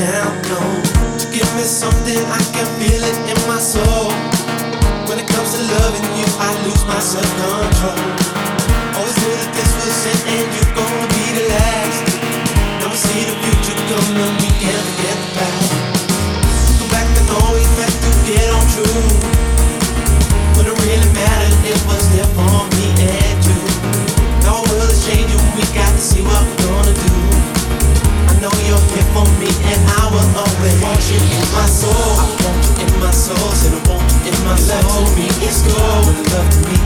down to Give me something I can feel it in my soul. When it comes to loving you, I lose my self control. in my soul. I want you in my soul. Want you in my soul. Love me love me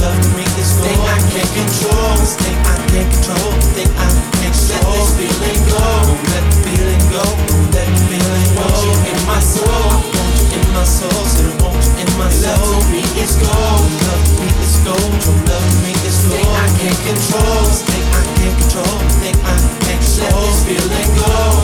love me. Thing I can't control. Thing I can't control. Thing I can't control. Let this feeling go. Don't let feeling go. Don't let feeling go. In my soul. I want you in my soul. Want you in my soul. Love me love me love me. Thing I can't control. Thing I can't control. Thing I can't control. Let this feeling go.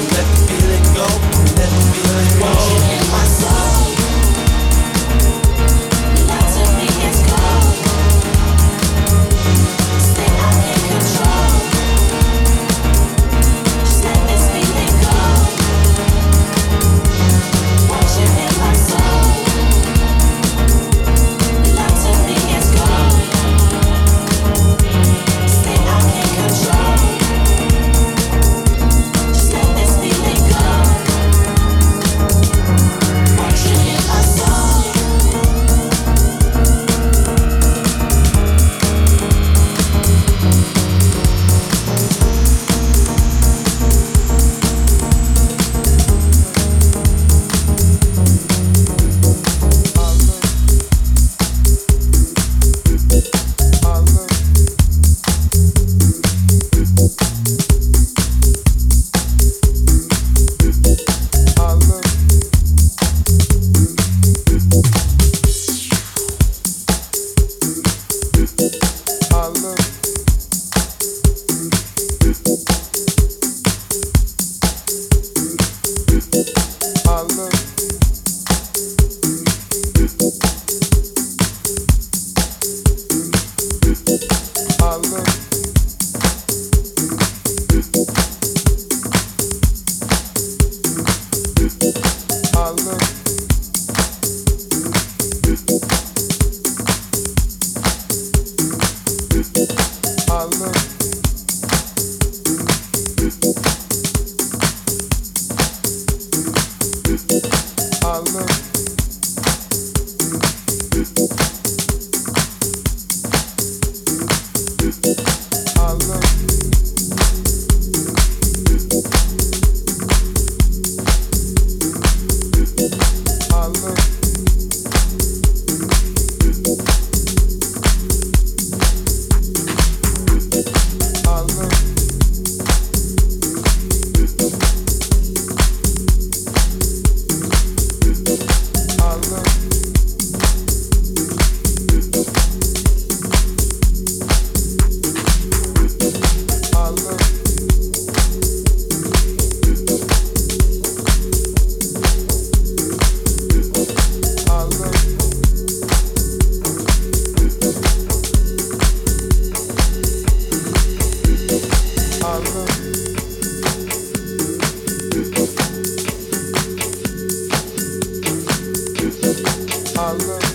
my love.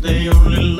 they only love.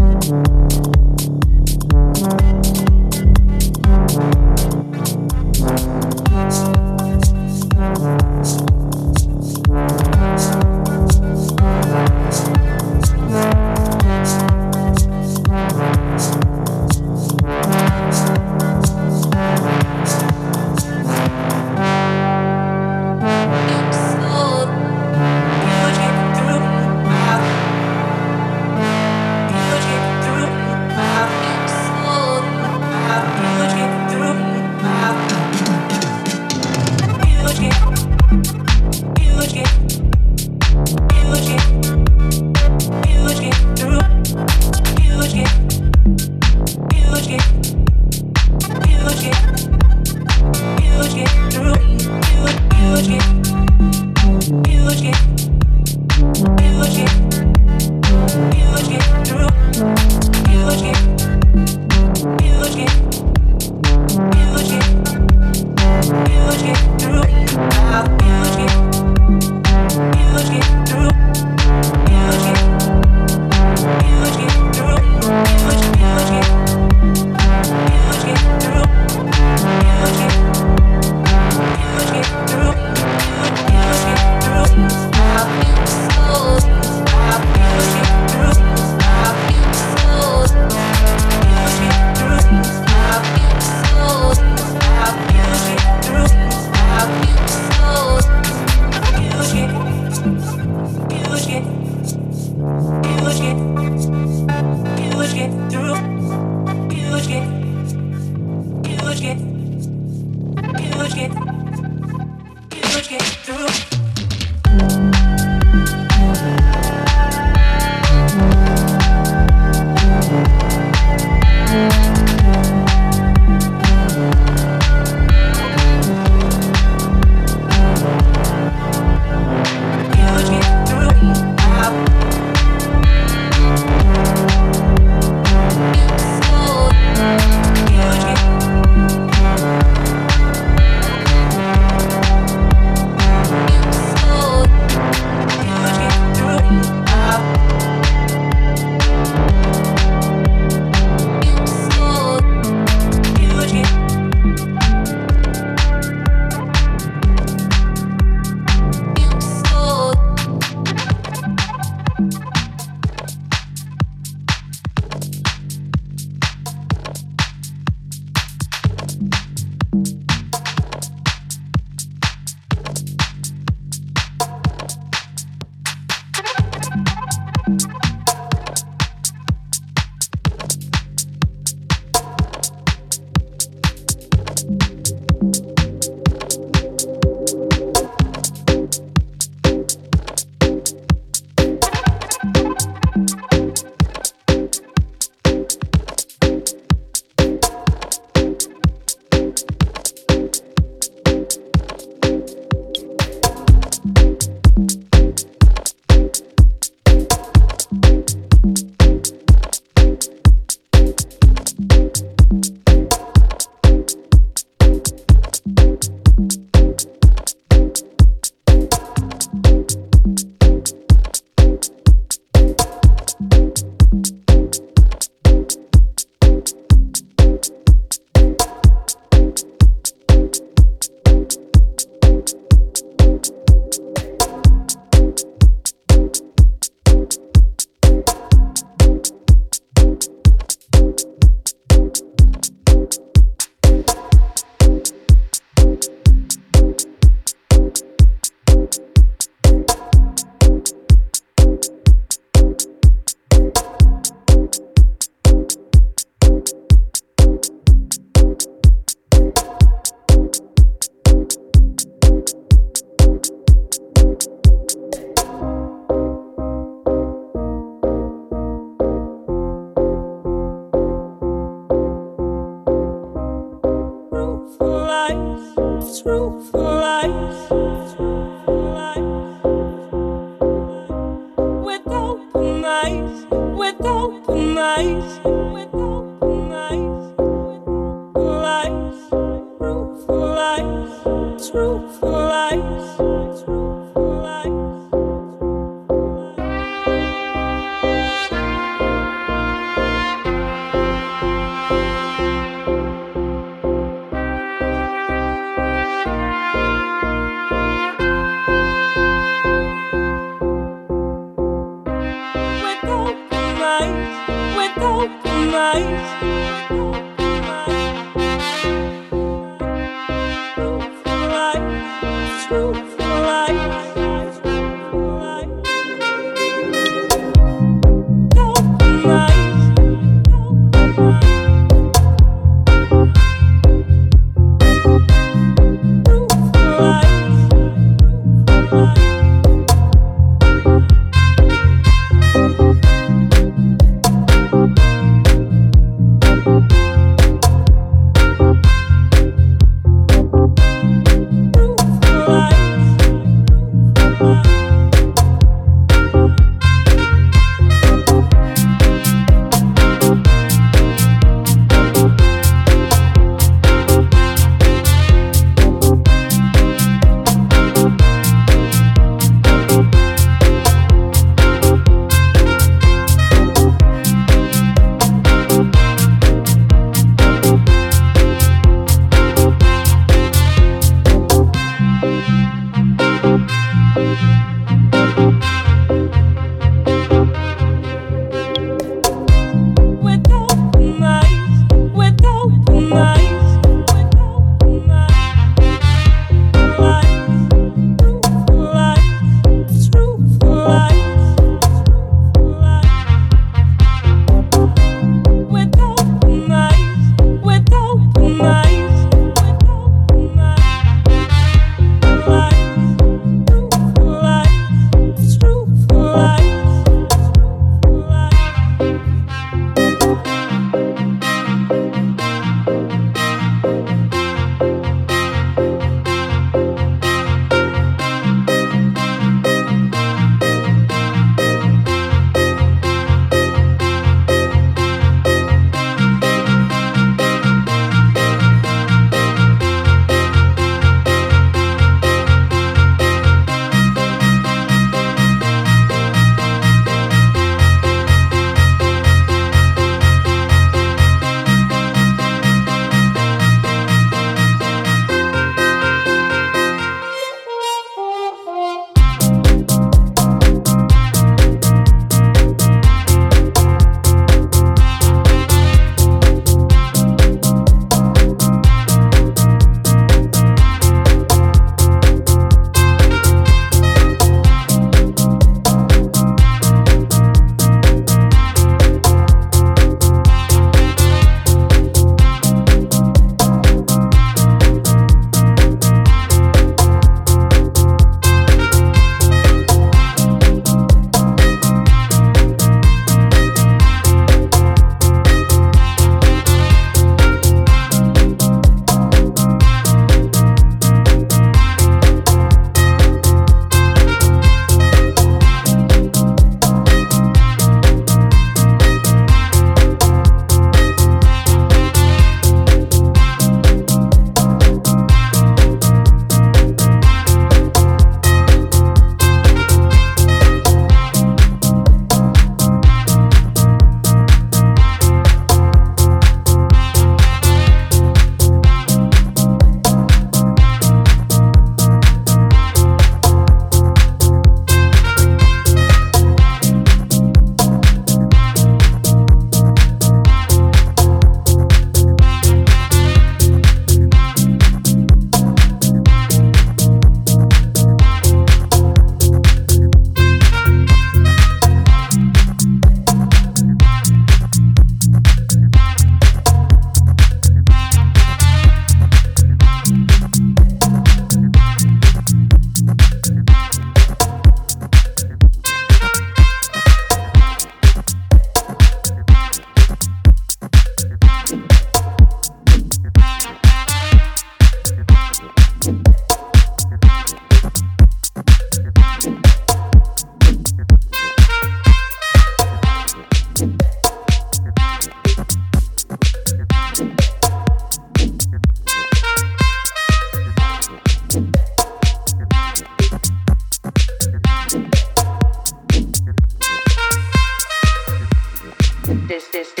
this, this, this.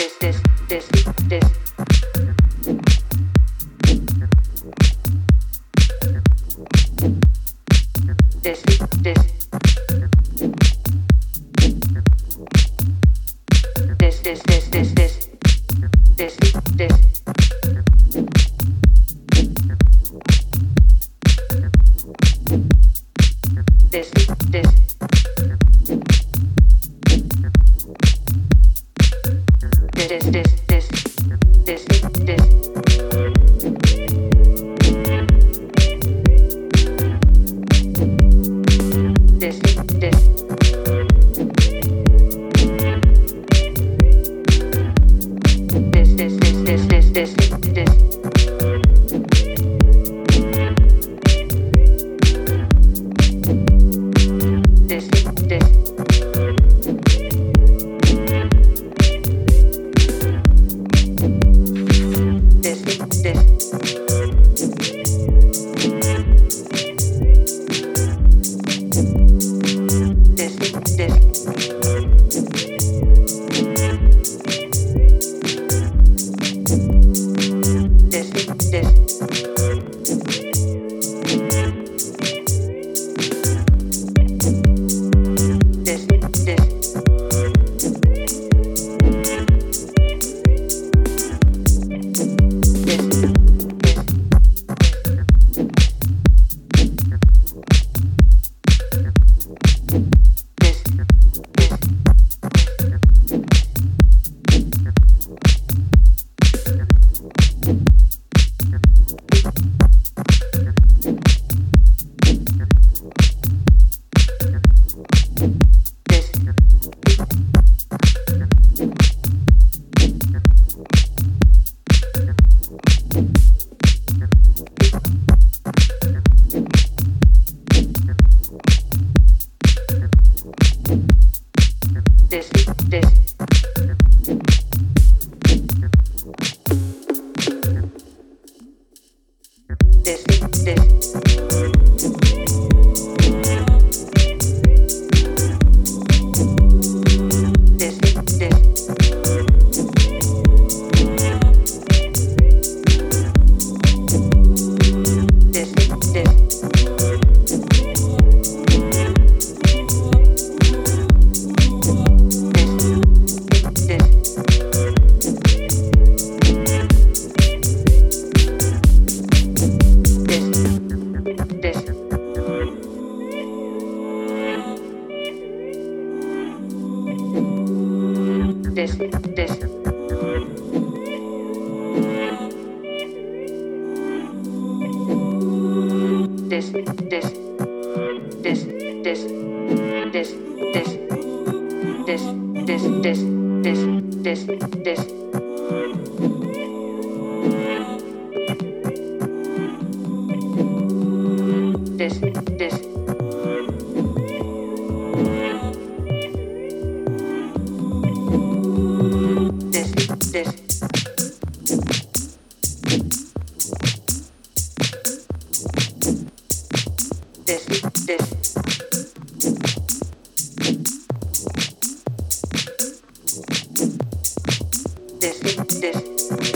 this, this.